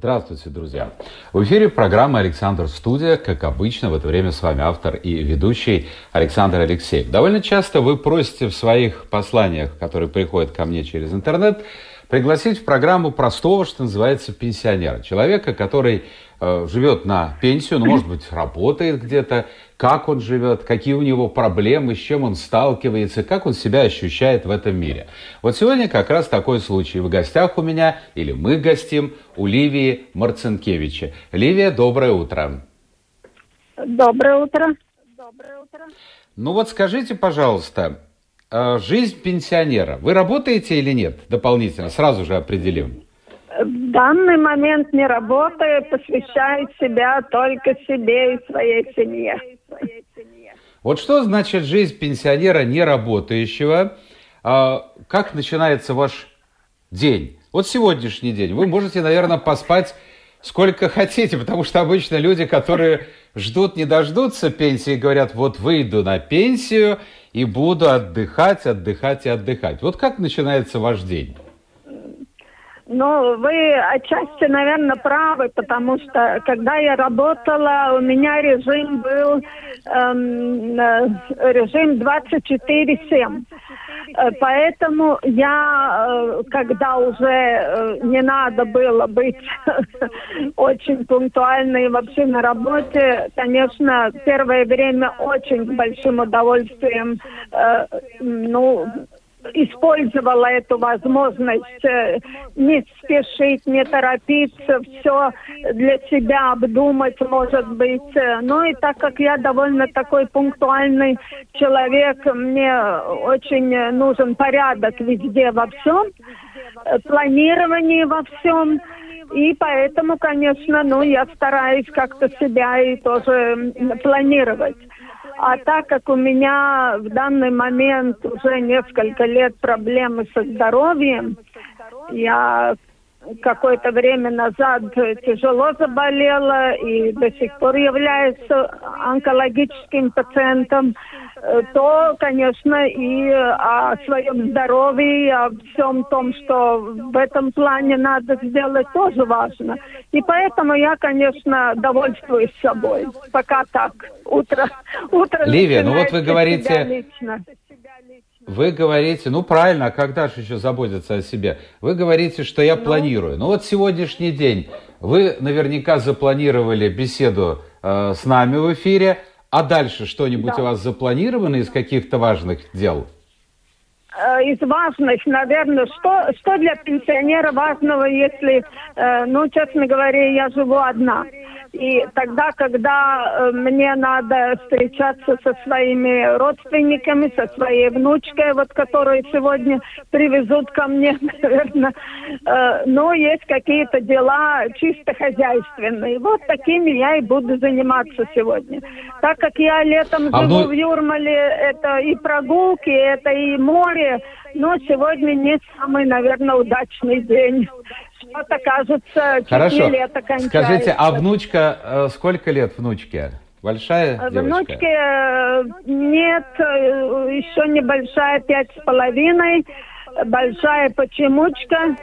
Здравствуйте, друзья! В эфире программа «Александр Студия». Как обычно, в это время с вами автор и ведущий Александр Алексеев. Довольно часто вы просите в своих посланиях, которые приходят ко мне через интернет, пригласить в программу простого, что называется, пенсионера. Человека, который э, живет на пенсию, ну, может быть, работает где-то, как он живет, какие у него проблемы, с чем он сталкивается, как он себя ощущает в этом мире. Вот сегодня как раз такой случай. В гостях у меня, или мы гостим, у Ливии Марцинкевича. Ливия, доброе утро. Доброе утро. Доброе утро. Ну вот скажите, пожалуйста, Э, жизнь пенсионера. Вы работаете или нет? Дополнительно, сразу же определим. В данный момент не работаю, посвящаю себя только себе и своей семье. Вот что значит жизнь пенсионера неработающего? А, как начинается ваш день? Вот сегодняшний день. Вы можете, наверное, поспать сколько хотите, потому что обычно люди, которые ждут, не дождутся пенсии, говорят, вот выйду на пенсию – и буду отдыхать, отдыхать и отдыхать. Вот как начинается ваш день? Ну, вы отчасти, наверное, правы, потому что когда я работала, у меня режим был эм, э, режим 24-7. Э, поэтому я, э, когда уже не надо было быть очень пунктуальной вообще на работе, конечно, первое время очень большим удовольствием, ну, использовала эту возможность э, не спешить, не торопиться, все для себя обдумать, может быть. Ну и так как я довольно такой пунктуальный человек, мне очень нужен порядок везде во всем, планирование во всем. И поэтому, конечно, ну, я стараюсь как-то себя и тоже планировать. А так как у меня в данный момент уже несколько лет проблемы со здоровьем, я какое-то время назад тяжело заболела и до сих пор являюсь онкологическим пациентом, э, то, конечно, и о своем здоровье, и о всем том, что в этом плане надо сделать, тоже важно. И поэтому я, конечно, довольствуюсь собой. Пока так. Утро, утро Ливия, ну вот вы говорите... Вы говорите, ну правильно, а когда же еще заботиться о себе? Вы говорите, что я ну, планирую. Ну вот сегодняшний день вы наверняка запланировали беседу э, с нами в эфире, а дальше что-нибудь да. у вас запланировано из каких-то важных дел? Э, из важных, наверное, что, что для пенсионера важного, если, э, ну, честно говоря, я живу одна. И тогда, когда э, мне надо встречаться со своими родственниками, со своей внучкой, вот которую сегодня привезут ко мне, наверное, э, но есть какие-то дела чисто хозяйственные. Вот такими я и буду заниматься сегодня. Так как я летом а живу ну... в Юрмале, это и прогулки, это и море, но сегодня не самый, наверное, удачный день что-то кажется, Хорошо. лето кончается. Скажите, а внучка, э, сколько лет внучке? Большая э, девочка? Внучке э, нет, еще небольшая, пять с половиной, большая почемучка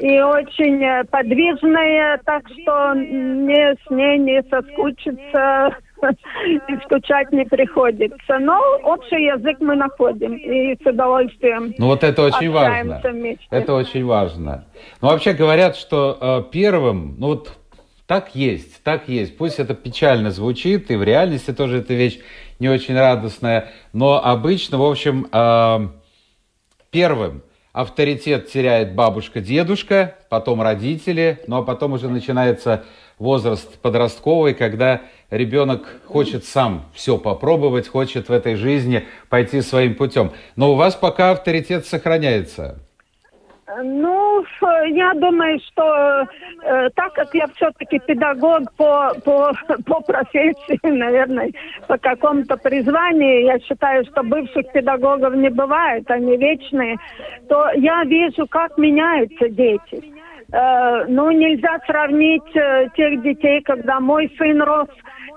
и очень подвижная, так что мне с ней не соскучиться и скучать не приходится. Но общий язык мы находим и с удовольствием. Ну вот это очень важно. Вместе. Это очень важно. Ну вообще говорят, что э, первым, ну вот так есть, так есть. Пусть это печально звучит, и в реальности тоже эта вещь не очень радостная, но обычно, в общем, э, первым авторитет теряет бабушка-дедушка, потом родители, ну а потом уже начинается возраст подростковый, когда ребенок хочет сам все попробовать, хочет в этой жизни пойти своим путем. Но у вас пока авторитет сохраняется. Ну, я думаю, что э, так как я все-таки педагог по, по, по профессии, наверное, по какому-то призванию, я считаю, что бывших педагогов не бывает, они вечные, то я вижу, как меняются дети. Э, ну, нельзя сравнить э, тех детей, когда мой сын рос,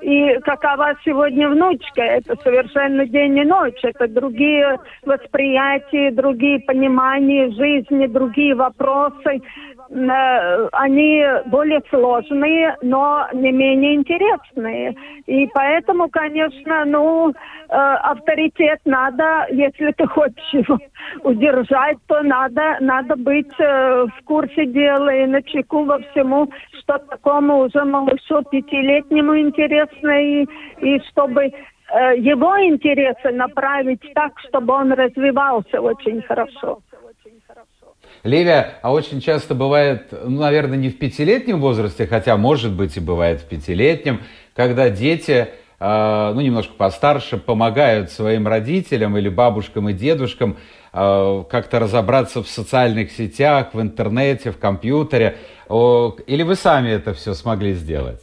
и какова сегодня внучка. Это совершенно день и ночь. Это другие восприятия, другие понимания жизни, другие вопросы. Э, они более сложные, но не менее интересные. И поэтому, конечно, ну, э, авторитет надо, если ты хочешь его удержать, то надо, надо быть э, в курсе дела и на чеку во всему, что такому уже малышу пятилетнему интересно, и, и чтобы его интересы направить так, чтобы он развивался очень хорошо. Левия, а очень часто бывает, ну, наверное, не в пятилетнем возрасте, хотя, может быть, и бывает в пятилетнем, когда дети, э, ну, немножко постарше, помогают своим родителям или бабушкам и дедушкам э, как-то разобраться в социальных сетях, в интернете, в компьютере. Или вы сами это все смогли сделать?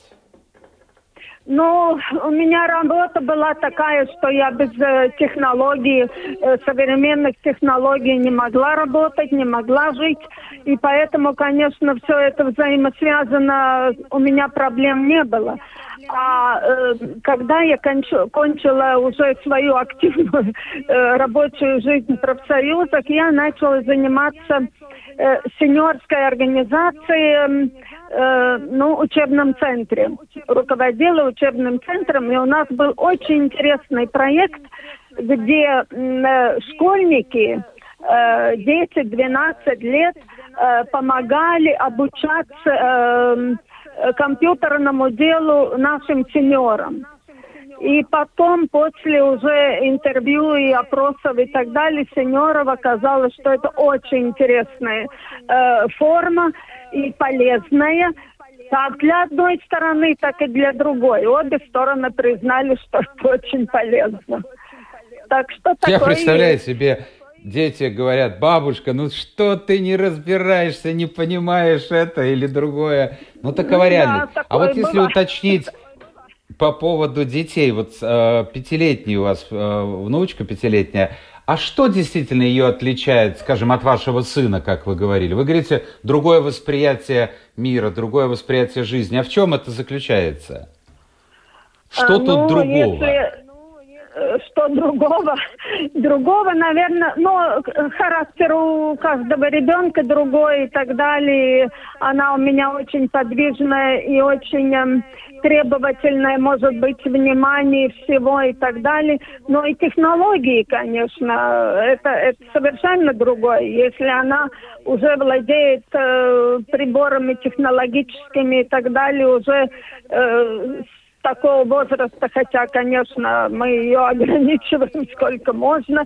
Ну, у меня работа была такая, что я без э, технологий, э, современных технологий не могла работать, не могла жить. И поэтому, конечно, все это взаимосвязано, у меня проблем не было. А э, когда я кончу, кончила уже свою активную э, рабочую жизнь в профсоюзах, я начала заниматься э, сеньорской организацией э, ну, учебном центре. Руководила учебным центром, и у нас был очень интересный проект, где э, школьники, э, 10-12 лет, э, помогали обучаться э, компьютерному делу нашим сеньорам. И потом, после уже интервью и опросов и так далее, сеньоров оказалось, что это очень интересная э, форма и полезная, как для одной стороны, так и для другой. Обе стороны признали, что это очень полезно. Так что Я представляю есть. себе, дети говорят, бабушка, ну что ты не разбираешься, не понимаешь это или другое. Ну такова ну, реальность. Да, а вот если уточнить по поводу детей, вот э, пятилетний у вас э, внучка пятилетняя, а что действительно ее отличает, скажем, от вашего сына, как вы говорили? Вы говорите, другое восприятие мира, другое восприятие жизни. А в чем это заключается? Что а, тут ну, другого? Если что другого, другого, наверное, но характер у каждого ребенка другой и так далее. Она у меня очень подвижная и очень эм, требовательная, может быть, внимание всего и так далее. Но и технологии, конечно, это, это совершенно другое. Если она уже владеет э, приборами технологическими и так далее, уже э, такого возраста, хотя, конечно, мы ее ограничиваем сколько можно,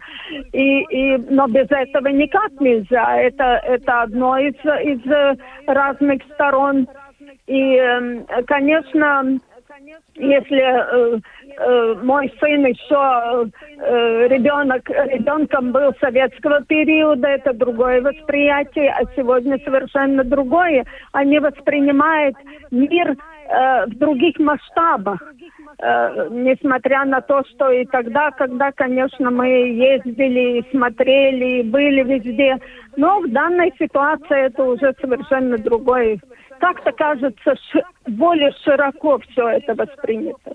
и, и, но без этого никак нельзя. Это, это одно из, из разных сторон. И, эм, конечно, если э, э, мой сын еще э, ребенок, ребенком был советского периода, это другое восприятие, а сегодня совершенно другое. Они воспринимают мир э, в других масштабах. Э, несмотря на то, что и тогда, когда, конечно, мы ездили, смотрели, были везде, но в данной ситуации это уже совершенно другое. Как-то кажется, более широко все это воспринято.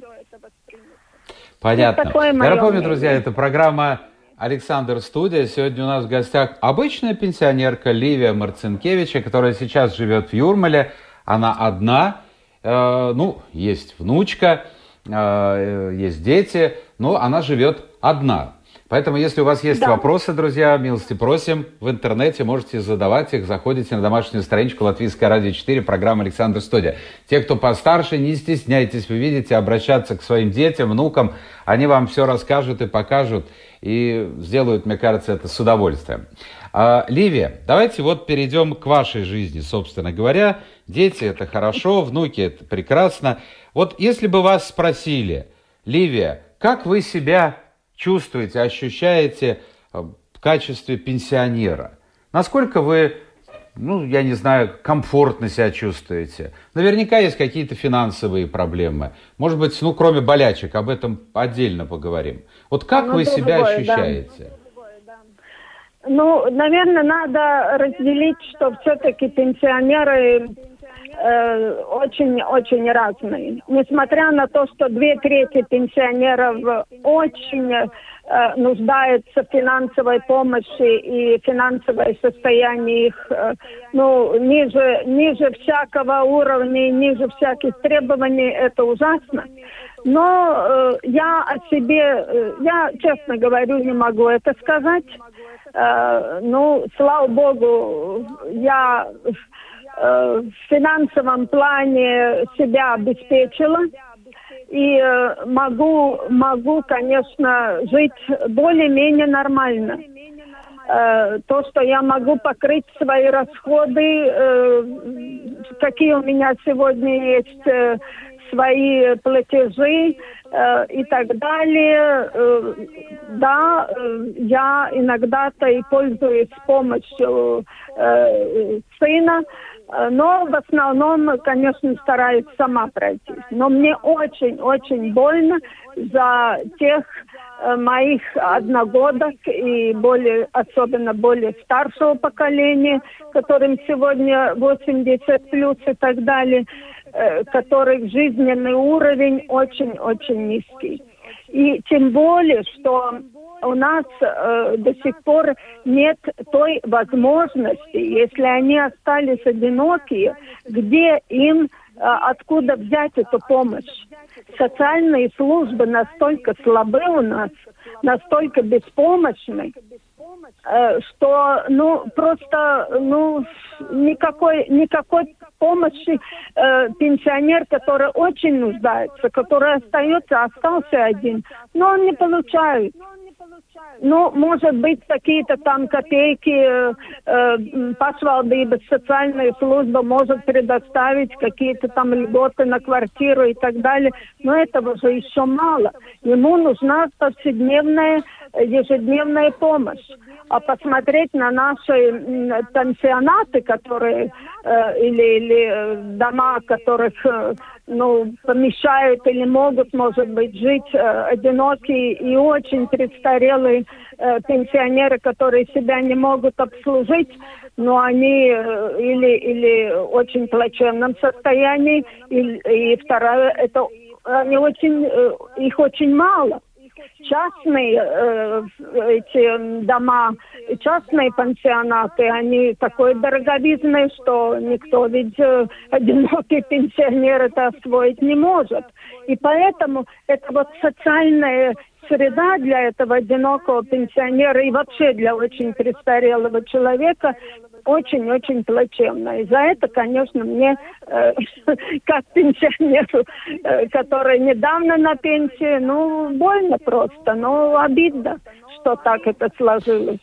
Понятно. Я напомню, мнение. друзья, это программа Александр Студия. Сегодня у нас в гостях обычная пенсионерка Ливия Марцинкевича, которая сейчас живет в Юрмале. Она одна, ну, есть внучка, э, есть дети, но она живет одна. Поэтому, если у вас есть да. вопросы, друзья, милости просим, в интернете можете задавать их, заходите на домашнюю страничку Латвийское радио 4, программа Александр Студия. Те, кто постарше, не стесняйтесь, вы видите, обращаться к своим детям, внукам, они вам все расскажут и покажут, и сделают, мне кажется, это с удовольствием. А, Ливия, давайте вот перейдем к вашей жизни, собственно говоря. Дети – это хорошо, внуки – это прекрасно. Вот если бы вас спросили, Ливия, как вы себя чувствуете, ощущаете э, в качестве пенсионера? Насколько вы ну, я не знаю, комфортно себя чувствуете. Наверняка есть какие-то финансовые проблемы. Может быть, ну, кроме болячек, об этом отдельно поговорим. Вот как ну, вы себя другое, ощущаете? Да. Ну, наверное, надо разделить, что все-таки пенсионеры очень-очень э, разные. Несмотря на то, что две трети пенсионеров очень э, нуждаются в финансовой помощи и финансовое состояние их э, ну, ниже, ниже всякого уровня, ниже всяких требований, это ужасно. Но э, я о себе, э, я честно говорю, не могу это сказать. Э, ну, слава богу, я в финансовом плане себя обеспечила и э, могу, могу, конечно, жить более-менее нормально. Э, то, что я могу покрыть свои расходы, какие у меня сегодня есть свои платежи и так далее. Да, я иногда-то и пользуюсь помощью сына, Э, но в основном, конечно, стараюсь сама пройти. Но мне очень-очень больно за тех э, моих одногодок и более, особенно более старшего поколения, которым сегодня 80 плюс и так далее, э, которых жизненный уровень очень-очень низкий. И тем более, что у нас э, до сих пор нет той возможности, если они остались одинокие, где им э, откуда взять эту помощь. Социальные службы настолько слабы у нас, настолько беспомощны, э, что ну просто ну никакой никакой помощи э, пенсионер, который очень нуждается, который остается, остался один, но он не получает. Ну, может быть, какие-то там копейки э, э, пашвалдыбы, социальная служба может предоставить какие-то там льготы на квартиру и так далее. Но этого же еще мало. Ему нужна повседневная, ежедневная помощь. А посмотреть на наши пансионаты, которые э, или, или э, дома, которых э, ну, помещают или могут, может быть, жить э, одинокие и очень престарелые э, пенсионеры, которые себя не могут обслужить, но они э, или, или очень плачевном состоянии, и, и второе, это они очень, э, их очень мало частные э, эти дома, частные пансионаты, они такой дороговизны, что никто ведь э, одинокий пенсионер это освоить не может. И поэтому это вот социальная среда для этого одинокого пенсионера и вообще для очень престарелого человека очень-очень плачевно. И за это, конечно, мне, э, как пенсионеру, э, который недавно на пенсии, ну, больно просто, но обидно, что так это сложилось.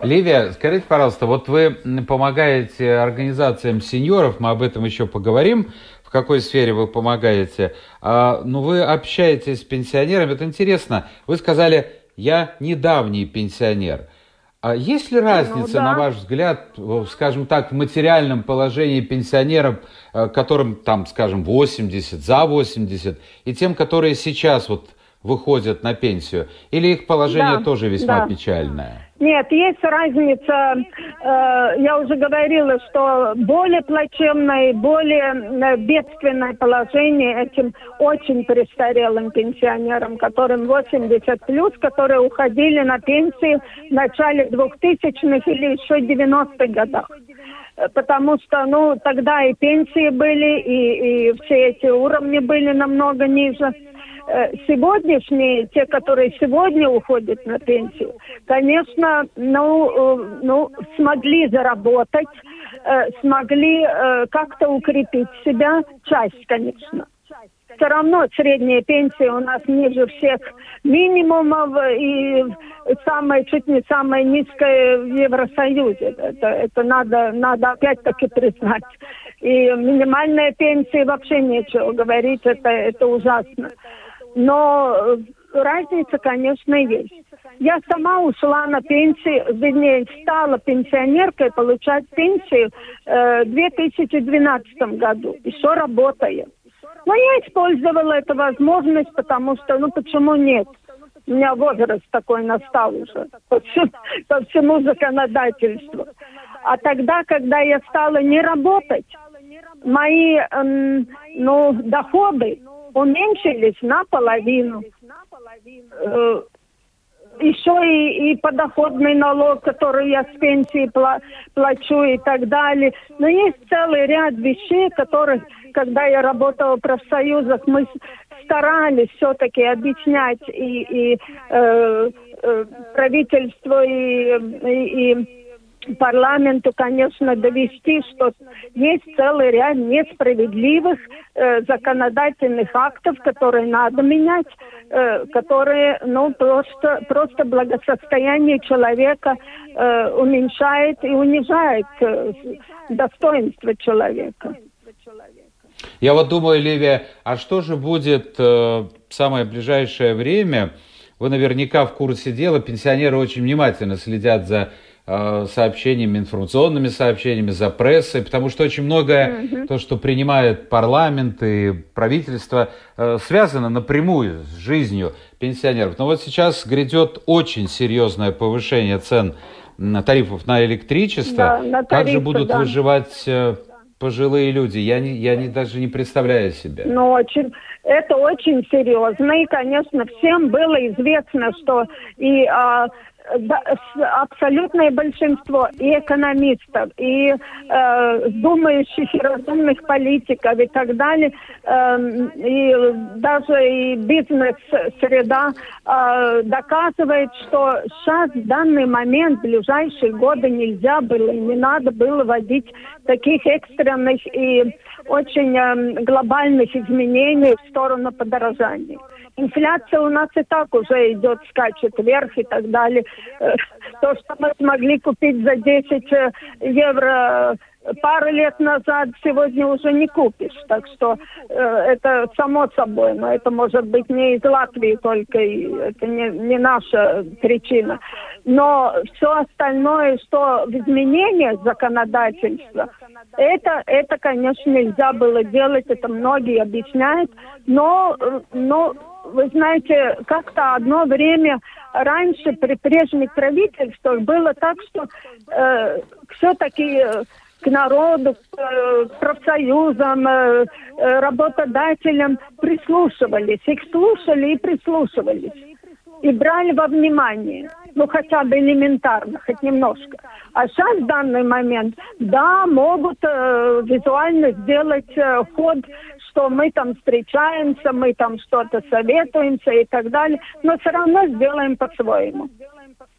Ливия, скажите, пожалуйста, вот вы помогаете организациям сеньоров, мы об этом еще поговорим, в какой сфере вы помогаете. А, ну, вы общаетесь с пенсионерами, это интересно. Вы сказали, я недавний пенсионер. А есть ли разница, ну, да. на ваш взгляд, скажем так, в материальном положении пенсионеров, э, которым там, скажем, 80, за 80, и тем, которые сейчас вот выходят на пенсию? Или их положение да, тоже весьма да. печальное? Нет, есть разница. Э, я уже говорила, что более плачевное, более э, бедственное положение этим очень престарелым пенсионерам, которым 80 плюс, которые уходили на пенсию в начале 2000-х или еще 90-х годах э, потому что, ну, тогда и пенсии были, и, и все эти уровни были намного ниже. Э, сегодняшние, те, которые сегодня уходят на пенсию, конечно, ну, э, ну смогли заработать, э, смогли как-то укрепить себя, часть, конечно. Все равно средняя пенсия у нас ниже всех минимумов и самая, чуть не самая низкая в Евросоюзе. Это, это надо, надо опять-таки признать. И минимальная пенсия вообще нечего говорить, это, это ужасно. Но э, разница, конечно, есть. Я сама ушла на пенсию, вернее, стала пенсионеркой, получать пенсию э, в 2012 году, еще работая. Но я использовала эту возможность, потому что, ну почему нет? У меня возраст такой настал уже по всему, по всему законодательству. А тогда, когда я стала не работать, мои эм, ну, доходы уменьшились наполовину. Э, еще и, и подоходный налог, который я с пенсии пла плачу и так далее. Но есть целый ряд вещей, которые, когда я работала в профсоюзах, мы старались все-таки объяснять и, и э, э, правительству, и, и, и парламенту, конечно, довести, что есть целый ряд несправедливых э, законодательных актов, которые надо менять, э, которые, ну, просто, просто благосостояние человека э, уменьшает и унижает э, достоинство человека. Я вот думаю, Ливия, а что же будет э, в самое ближайшее время? Вы наверняка в курсе дела, пенсионеры очень внимательно следят за сообщениями, информационными сообщениями, за прессой, потому что очень многое, угу. то, что принимает парламент и правительство, э, связано напрямую с жизнью пенсионеров. Но вот сейчас грядет очень серьезное повышение цен тарифов на электричество. Да, на тарифы, как же будут да. выживать э, пожилые люди? Я, не, я не, даже не представляю себе. Ну, очень, это очень серьезно. И, конечно, всем было известно, что и а, абсолютное большинство и экономистов, и э, думающих, и разумных политиков и так далее, э, и даже и бизнес-среда э, доказывает, что сейчас в данный момент, в ближайшие годы нельзя было и не надо было вводить таких экстренных и очень э, глобальных изменений в сторону подорожания инфляция у нас и так уже идет, скачет вверх и так далее. Э, то, что мы смогли купить за 10 э, евро пару лет назад, сегодня уже не купишь. Так что э, это само собой, но это может быть не из Латвии только, и это не, не наша причина. Но все остальное, что в изменениях законодательства, это, это, конечно, нельзя было делать, это многие объясняют, но, но вы знаете, как-то одно время раньше при прежних правительствах было так, что э, все-таки э, к народу, к э, профсоюзам, э, э, работодателям прислушивались, их слушали и прислушивались. И брали во внимание, ну хотя бы элементарно, хоть немножко. А сейчас в данный момент, да, могут э, визуально сделать э, ход что мы там встречаемся, мы там что-то советуемся и так далее, но все равно сделаем по-своему.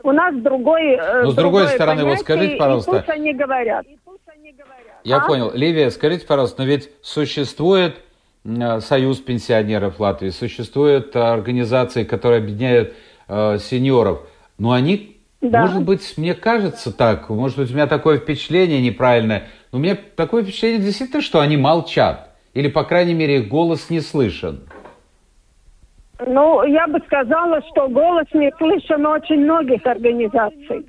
У нас другой... Э, но с другой стороны, вот скажите, пожалуйста... пусть они говорят. Я а? понял. Ливия, скажите, пожалуйста, но ведь существует э, Союз пенсионеров Латвии, существуют организации, которые объединяют э, сеньоров, но они да. Может быть, мне кажется так, может быть, у меня такое впечатление неправильное, но у меня такое впечатление действительно, что они молчат. Или, по крайней мере, голос не слышен? Ну, я бы сказала, что голос не слышен очень многих организаций.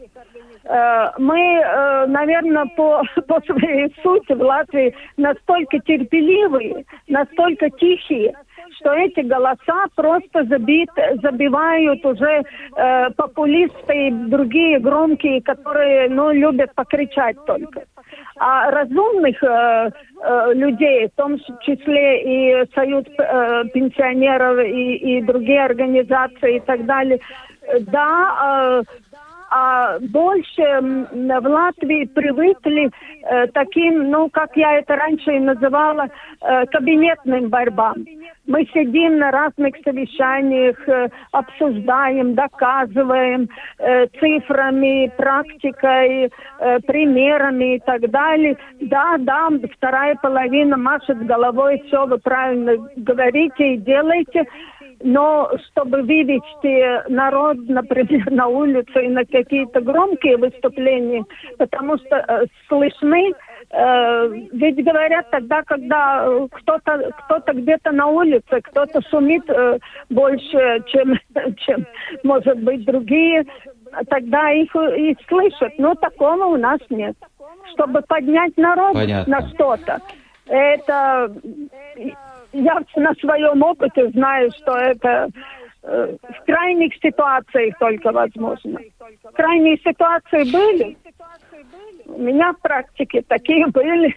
Э, мы, э, наверное, по, по своей сути в Латвии настолько терпеливые, настолько тихие, что эти голоса просто забит, забивают уже э, популисты и другие громкие, которые ну, любят покричать только. А разумных э, э, людей, в том числе и Союз э, пенсионеров и, и другие организации и так далее, да, э, а больше в Латвии привыкли э, таким, ну, как я это раньше и называла, э, кабинетным борьбам. Мы сидим на разных совещаниях, э, обсуждаем, доказываем э, цифрами, практикой, э, примерами и так далее. Да, да, вторая половина машет головой, все вы правильно говорите и делаете. Но чтобы вывести народ, например, на улицу и на какие-то громкие выступления, потому что э, слышны ведь говорят тогда, когда кто-то кто-то где-то на улице, кто-то шумит э, больше, чем, чем, может быть, другие, тогда их и слышат. Но такого у нас нет. Чтобы поднять народ Понятно. на что-то, это я на своем опыте знаю, что это э, в крайних ситуациях только возможно. Крайние ситуации были. Меня в практике такие были.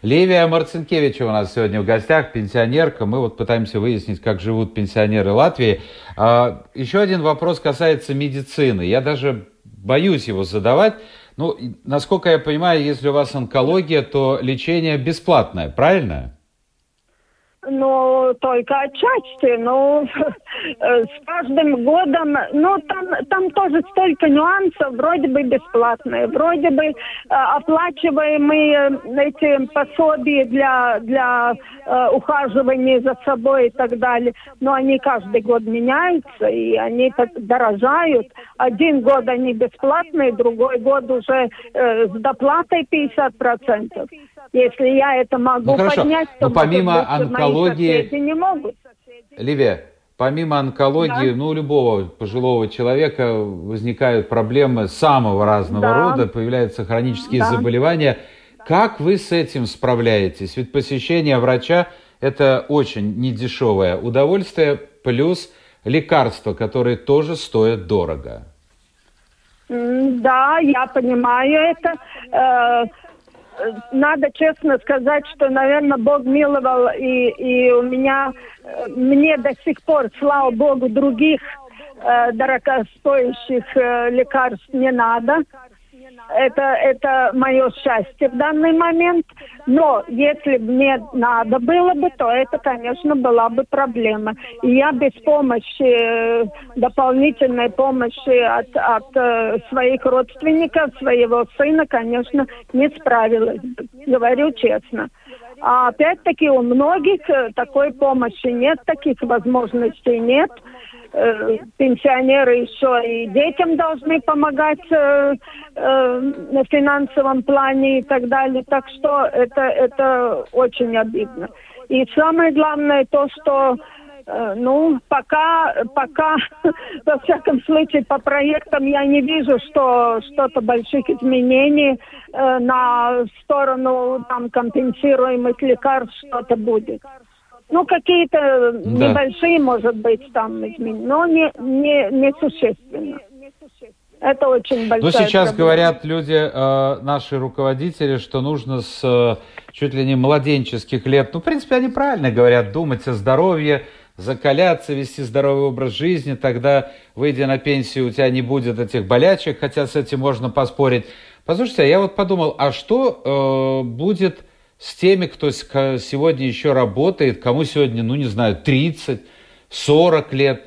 Левия Марцинкевича у нас сегодня в гостях, пенсионерка. Мы вот пытаемся выяснить, как живут пенсионеры Латвии. А, еще один вопрос касается медицины. Я даже боюсь его задавать. Ну, насколько я понимаю, если у вас онкология, то лечение бесплатное, правильно? Ну, только отчасти, но э, с каждым годом, ну, там, там тоже столько нюансов, вроде бы бесплатные, вроде бы э, оплачиваемые эти пособия для, для э, ухаживания за собой и так далее, но они каждый год меняются, и они так дорожают. Один год они бесплатные, другой год уже э, с доплатой 50%. Если я это могу ну, поднять, то Но помимо онкологии... не могут. Ливия, помимо онкологии, да. ну, у любого пожилого человека возникают проблемы самого разного да. рода, появляются хронические да. заболевания. Как вы с этим справляетесь? Ведь посещение врача – это очень недешевое удовольствие, плюс лекарства, которые тоже стоят дорого. Да, я понимаю это. Надо честно сказать, что, наверное, Бог миловал, и, и у меня, э, мне до сих пор, слава Богу, других э, дорогостоящих э, лекарств не надо это, это мое счастье в данный момент. Но если бы мне надо было бы, то это, конечно, была бы проблема. И я без помощи, дополнительной помощи от, от э, своих родственников, своего сына, конечно, не справилась. Говорю честно. А опять-таки у многих э, такой помощи нет, таких возможностей нет. Э, пенсионеры еще и детям должны помогать э, э, на финансовом плане и так далее. Так что это, это очень обидно. И самое главное то, что э, ну, пока, пока, во всяком случае, по проектам я не вижу, что что-то больших изменений э, на сторону там компенсируемых лекарств что-то будет. Ну, какие-то да. небольшие, может быть, там изменения, но не, не, не существенно. Это очень большая Ну, сейчас проблема. говорят люди, э, наши руководители, что нужно с э, чуть ли не младенческих лет, ну, в принципе, они правильно говорят, думать о здоровье, закаляться, вести здоровый образ жизни, тогда, выйдя на пенсию, у тебя не будет этих болячек, хотя с этим можно поспорить. Послушайте, а я вот подумал, а что э, будет с теми, кто сегодня еще работает, кому сегодня, ну не знаю, 30, 40 лет.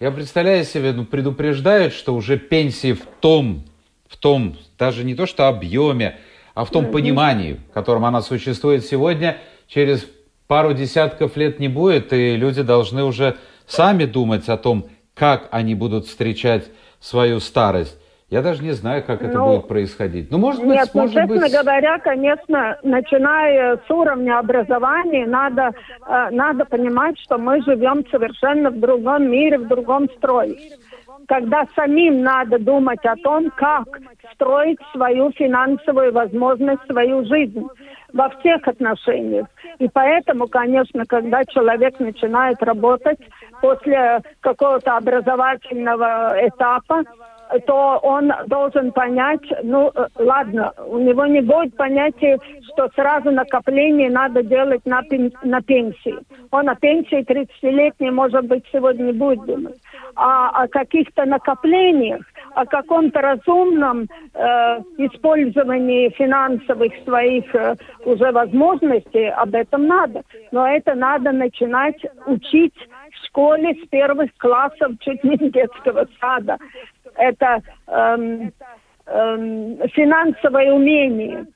Я представляю себе, ну предупреждают, что уже пенсии в том, в том, даже не то что объеме, а в том понимании, в котором она существует сегодня, через пару десятков лет не будет, и люди должны уже сами думать о том, как они будут встречать свою старость. Я даже не знаю, как это ну, будет происходить. Ну, может быть, нет, ну, может честно быть... говоря, конечно, начиная с уровня образования, надо, э, надо понимать, что мы живем совершенно в другом мире, в другом строе. Когда самим надо думать о том, как строить свою финансовую возможность, свою жизнь во всех отношениях. И поэтому, конечно, когда человек начинает работать после какого-то образовательного этапа, то он должен понять, ну, э, ладно, у него не будет понятия, что сразу накопление надо делать на, пен, на пенсии. Он о пенсии 30-летней, может быть, сегодня не будет думать. А о каких-то накоплениях, о каком-то разумном э, использовании финансовых своих э, уже возможностей, об этом надо. Но это надо начинать учить в школе с первых классов, чуть не детского сада это эм, эм, финансовое умение.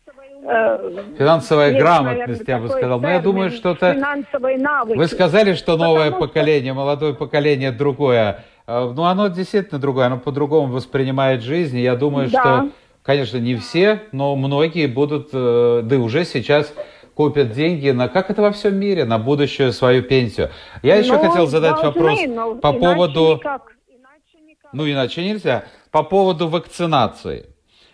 Э, Финансовая Есть, грамотность, наверное, я бы сказал. Но я думаю, что это... Вы сказали, что новое Потому поколение, что... молодое поколение другое. Э, ну, оно действительно другое, оно по-другому воспринимает жизнь. И я думаю, да. что конечно, не все, но многие будут, э, да уже сейчас копят деньги на, как это во всем мире, на будущую свою пенсию. Я еще Ну, хотел задать должны, вопрос но по поводу... никак. Ну, иначе нельзя. По поводу вакцинации.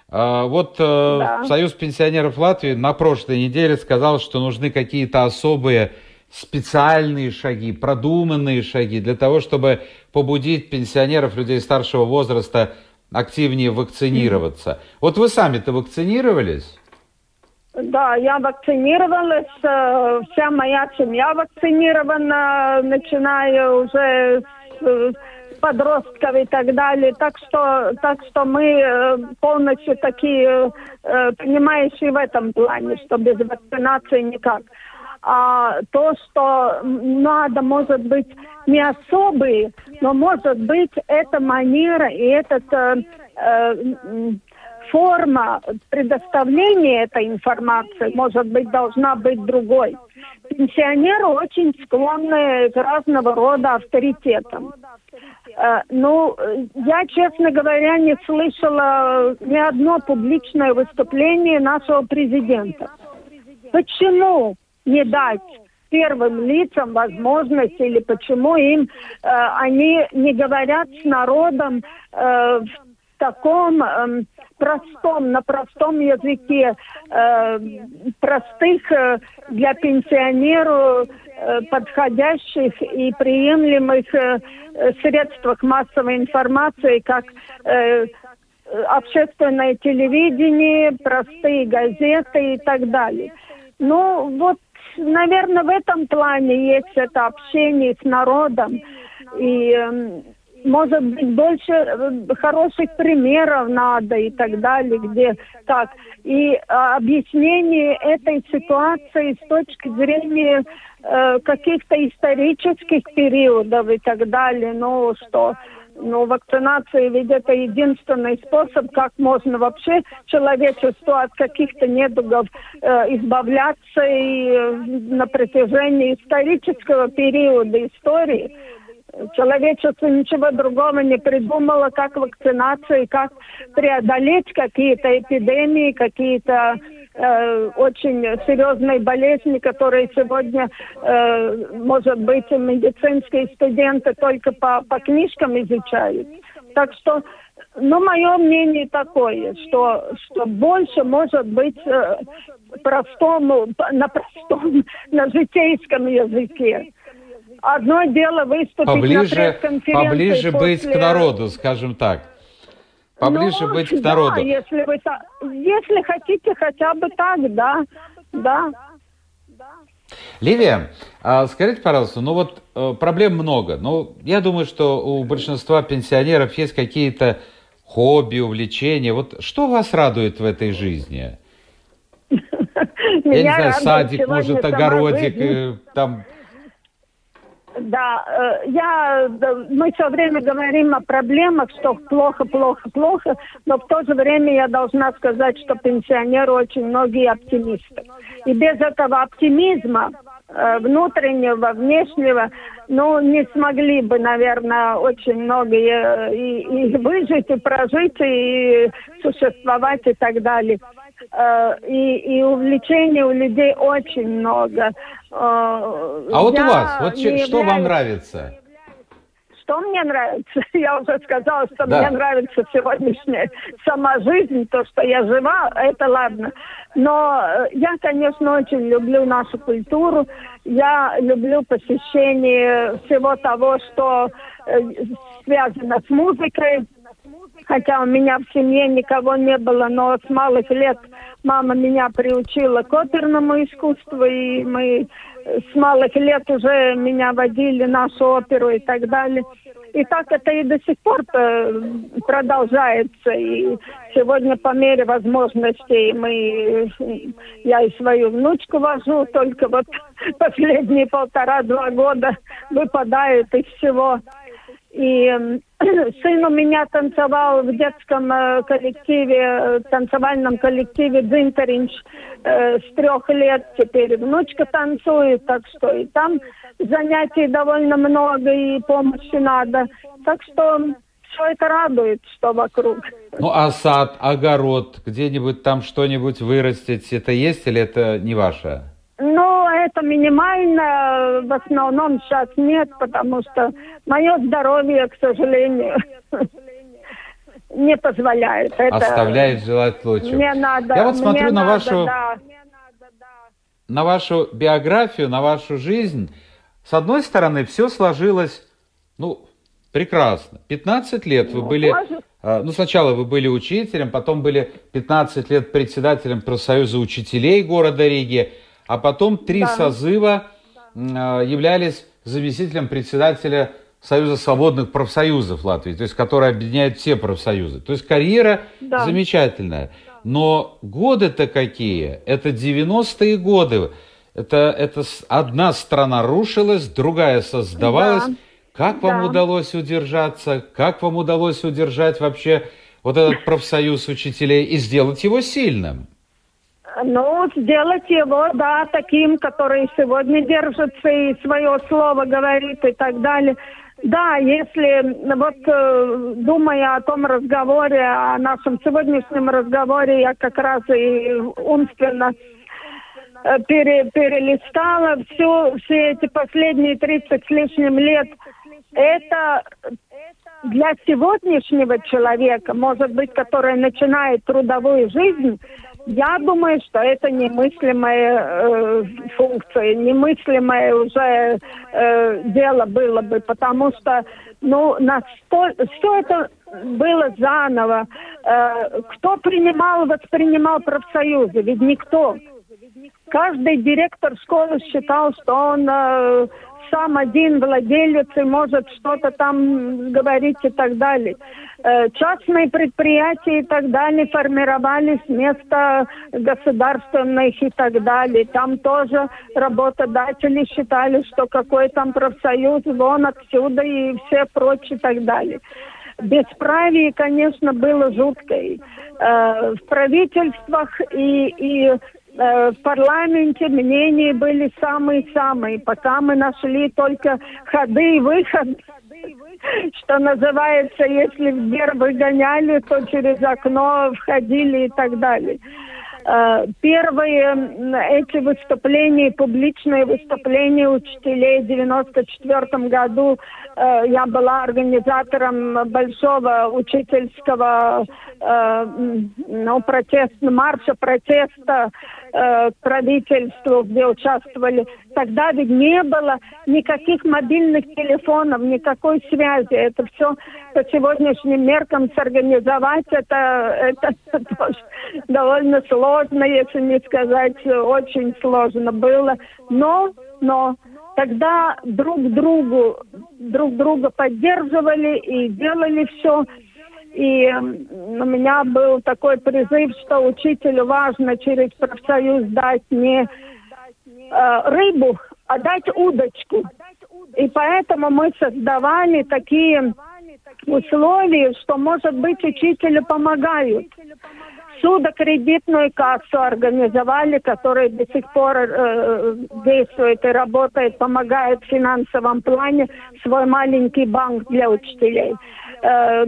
А, Вот э, Да. Союз пенсионеров Латвии на прошлой неделе сказал, что нужны какие-то особые специальные шаги, продуманные шаги для того, чтобы побудить пенсионеров, людей старшего возраста активнее вакцинироваться. Вот вы сами-то вакцинировались? Да, я вакцинировалась, э, вся моя семья вакцинирована, начиная уже с э, подростков и так далее. Так что, так что мы э, полностью такие э, понимающие в этом плане, что без вакцинации никак. А то, что надо, может быть, не особые, но, может быть, эта манера и этот э, э, форма предоставления этой информации, может быть, должна быть другой. Пенсионеры очень склонны к разного рода авторитетам. Э, Ну, я, честно говоря, не слышала ни одно публичное выступление нашего президента. Почему не дать первым лицам возможность или почему им э, они не говорят с народом э, в таком эм, простом, на простом языке, э, простых э, для пенсионеру э, подходящих и приемлемых э, э, средствах массовой информации, как э, э, общественное телевидение, простые газеты и так далее. Ну, вот, наверное, в этом плане есть это общение с народом. И, эм, может быть, больше э, хороших примеров надо и так далее, где так. И а, объяснение этой ситуации с точки зрения э, каких-то исторических периодов и так далее, ну, что ну, вакцинация ведь это единственный способ, как можно вообще человечеству от каких-то недугов э, избавляться и э, на протяжении исторического периода истории. Человечество ничего другого не придумало, как вакцинация, как преодолеть какие-то эпидемии, какие-то э, очень серьезные болезни, которые сегодня, э, может быть, медицинские студенты только по, по книжкам изучают. Так что, ну, мое мнение такое, что, что больше может быть э, простому, на простом, на житейском языке. Одно дело выступить на Поближе, пресс-конференции поближе быть к после- народу, скажем так. Поближе ну, быть к да, народу. если вы если хотите хотя бы так, да, да. Ливия, а скажите, пожалуйста, ну вот э, проблем много. Ну, я думаю, что у большинства пенсионеров есть какие-то хобби, увлечения. Вот что вас радует в этой жизни? Я не знаю, садик, может, огородик, э, там Да, э, я, мы все время говорим о проблемах, что плохо, плохо, плохо, но в то же время я должна сказать, что пенсионеры очень многие оптимисты. И без этого оптимизма э, внутреннего, внешнего, ну, не смогли бы, наверное, очень многие э, и, и выжить, и прожить, и существовать, и так далее. Э, И, и увлечений у людей очень много. Э, А вот я у вас, вот не что вам являюсь- нравится? Что мне нравится? Я уже сказала, что Да. мне нравится сегодняшняя сама жизнь, то, что я жива, это ладно. Но э, я, конечно, очень люблю нашу культуру. Я люблю посещение всего того, что связано с музыкой. Хотя у меня в семье никого не было, но с малых лет мама меня приучила к оперному искусству, и мы с малых лет уже меня водили нашу оперу и так далее. И так это и до сих пор э, продолжается. И сегодня по мере возможностей мы, я и свою внучку вожу, только вот последние полтора-два года выпадают из всего. И м, сын у меня танцевал в детском э, коллективе, э, танцевальном коллективе «Дзинтеринч» э, с трех лет. Теперь внучка танцует, так что и там занятий довольно много и помощи надо. Так что все это радует, что вокруг. Ну, а сад, огород, где-нибудь там что-нибудь вырастить, это есть или это не ваше? Ну, это минимально, в основном сейчас нет, потому что мое здоровье, к сожалению, не позволяет. Это Оставляет желать лучшего. Мне надо. Я вот смотрю на надо, вашу да. на вашу биографию, на вашу жизнь, с одной стороны, все сложилось, ну, прекрасно. 15 лет вы были, может. э, ну, сначала вы были учителем, потом были 15 лет председателем профсоюза учителей города Риги, а потом три Да. созыва м, э, являлись заместителем председателя Союза свободных профсоюзов Латвии, то есть который объединяет все профсоюзы. То есть карьера Да. замечательная. Но годы-то какие? Это 90-е годы. Это, это одна страна рушилась, другая создавалась. Да. Как вам Да. удалось удержаться? Как вам удалось удержать вообще вот этот профсоюз учителей и сделать его сильным? Ну, сделать его, да, таким, который сегодня держится и свое слово говорит и так далее. Да, если вот э, думая о том разговоре, о нашем сегодняшнем разговоре, я как раз и умственно э, пере- перелистала все, все эти последние 30 с лишним лет. Это для сегодняшнего человека, может быть, который начинает трудовую жизнь, я думаю, что это немыслимая э, функция, немыслимое уже э, дело было бы, потому что, ну, настолько, все это было заново. Э, кто принимал, воспринимал профсоюзы? Ведь никто. Каждый директор школы считал, что он э, сам один владелец и может что-то там говорить и так далее. Э, частные предприятия и так далее формировались вместо государственных и так далее. Там тоже работодатели считали, что какой там профсоюз, вон отсюда и все прочее и так далее. Бесправие, конечно, было жуткое. Э, в правительствах и, и в парламенте мнения были самые-самые, пока мы нашли только ходы и выход. Что называется, если в дверь выгоняли, то через окно входили и так далее. Э, Первые эти выступления, публичные выступления учителей в 94 году, э, я была организатором большого учительского э, ну, протест, марша протеста э, правительству, где участвовали. Тогда ведь не было никаких мобильных телефонов, никакой связи. Это все по сегодняшним меркам сорганизовать, это, это тоже довольно сложно, если не сказать, очень сложно было. Но, но тогда друг другу, друг друга поддерживали и делали все. И у меня был такой призыв, что учителю важно через профсоюз дать не э, рыбу, а дать удочку. И поэтому мы создавали такие условия, что, может быть, учителю помогают. Судокредитную кассу организовали, которая до сих пор э, действует и работает, помогает в финансовом плане свой маленький банк для учителей. Э,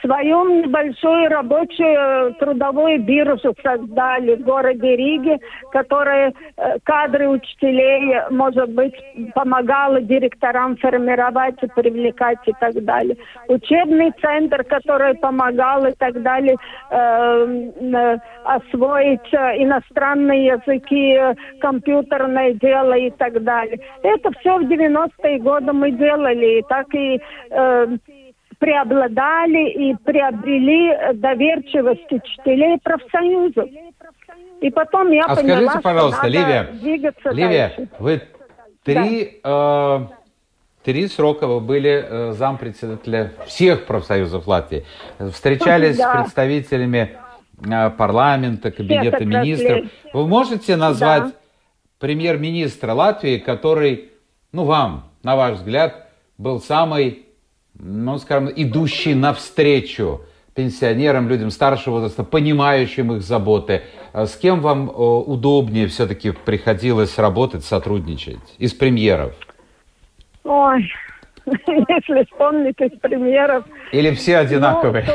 свою небольшую рабочую трудовую биржу создали в городе Риге, которая э, кадры учителей, может быть, помогала директорам формировать и привлекать и так далее. Учебный центр, который помогал и так далее э, э, освоить э, иностранные языки, э, компьютерное дело и так далее. Это все в 90-е годы мы делали, и так и э, преобладали и приобрели доверчивость учителей профсоюзов. И потом я А поняла, скажите, пожалуйста, Ливия, Ливия, дальше. вы три, э, три срока вы были э, зампредседателя всех профсоюзов Латвии. Встречались Да. с представителями э, парламента, кабинета отраслей. министров. Вы можете назвать премьер-министра Латвии, который, ну, вам, на ваш взгляд, был самый, ну, скажем, идущий навстречу пенсионерам, людям старшего возраста, понимающим их заботы. А С кем вам э, удобнее все-таки приходилось работать, сотрудничать? Из премьеров? Ой, если вспомнить из примеров, Или все одинаковые? Ну,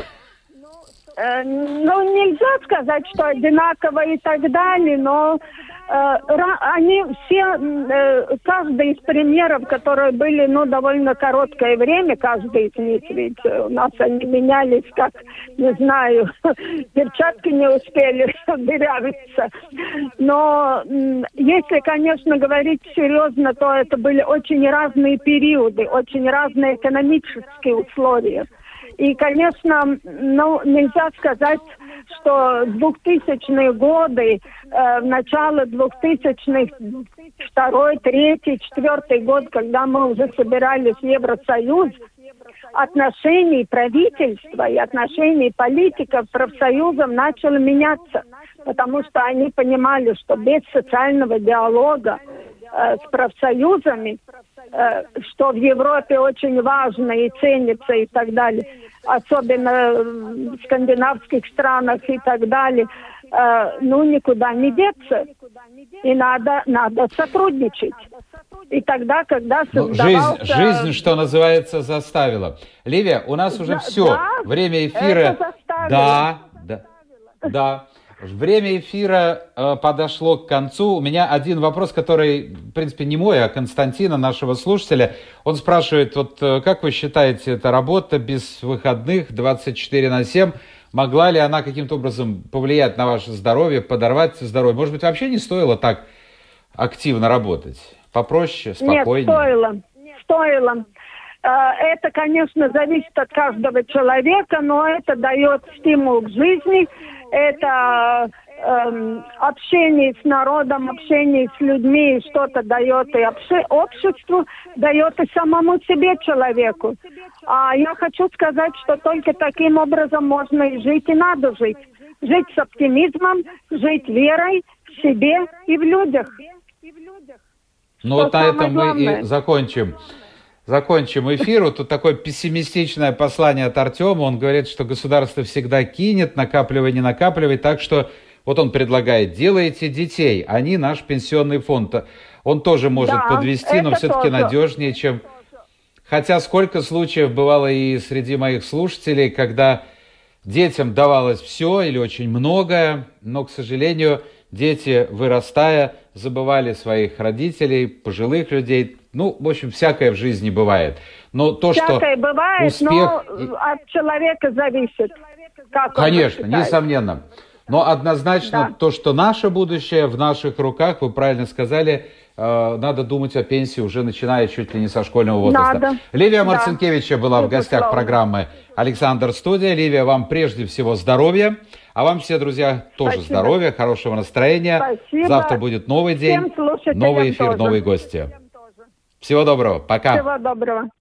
Э, ну, нельзя сказать, что одинаково и так далее, но они все, э, каждый из примеров, которые были, ну, довольно короткое время, каждый из них, ведь у нас они менялись, как, не знаю, перчатки не успели дырявиться. Но если, конечно, говорить серьезно, то это были очень разные периоды, очень разные экономические условия. И, конечно, ну, нельзя сказать, что 2000-е годы, э, начало 2000-х, второй, третий, четвертый год, когда мы уже собирались в Евросоюз, отношений правительства и отношений политиков профсоюзом начало меняться, потому что они понимали, что без социального диалога э, с профсоюзами, э, что в Европе очень важно и ценится и так далее, особенно в скандинавских странах и так далее, э, ну, никуда не деться. И надо, надо сотрудничать. И тогда, когда ну, создавался... жизнь, жизнь, что называется, заставила. Ливия, у нас уже да, все. Да, Время эфира... Да, да, да. Время эфира э, подошло к концу. У меня один вопрос, который, в принципе, не мой, а Константина, нашего слушателя. Он спрашивает, вот э, как вы считаете, эта работа без выходных 24 на 7, могла ли она каким-то образом повлиять на ваше здоровье, подорвать здоровье? Может быть, вообще не стоило так активно работать? Попроще, спокойнее? Нет, стоило. Стоило. Э, это, конечно, зависит от каждого человека, но это дает стимул к жизни, это э, общение с народом, общение с людьми, что-то дает и обще, обществу, дает и самому себе человеку. А я хочу сказать, что только таким образом можно и жить, и надо жить. Жить с оптимизмом, жить верой в себе и в людях. Ну вот на этом мы и закончим закончим эфир. Вот тут такое пессимистичное послание от Артема. Он говорит, что государство всегда кинет, накапливай, не накапливай. Так что вот он предлагает, делайте детей, они наш пенсионный фонд. Он тоже может да, подвести, но все-таки надежнее, чем... Хотя сколько случаев бывало и среди моих слушателей, когда детям давалось все или очень многое, но, к сожалению, дети, вырастая, забывали своих родителей, пожилых людей, ну, в общем, всякое в жизни бывает. Но то, всякое что бывает, успех... но от человека зависит. Как Конечно, несомненно. Но однозначно да. то, что наше будущее в наших руках, вы правильно сказали, э, надо думать о пенсии уже начиная чуть ли не со школьного возраста. Надо. Ливия да. Марцинкевича была Это в гостях слово. программы «Александр Студия». Ливия, вам прежде всего здоровья. А вам все, друзья, тоже Спасибо. здоровья, хорошего настроения. Спасибо. Завтра будет новый день, новый эфир, тоже. новые гости. Всего доброго. Пока. Всего доброго.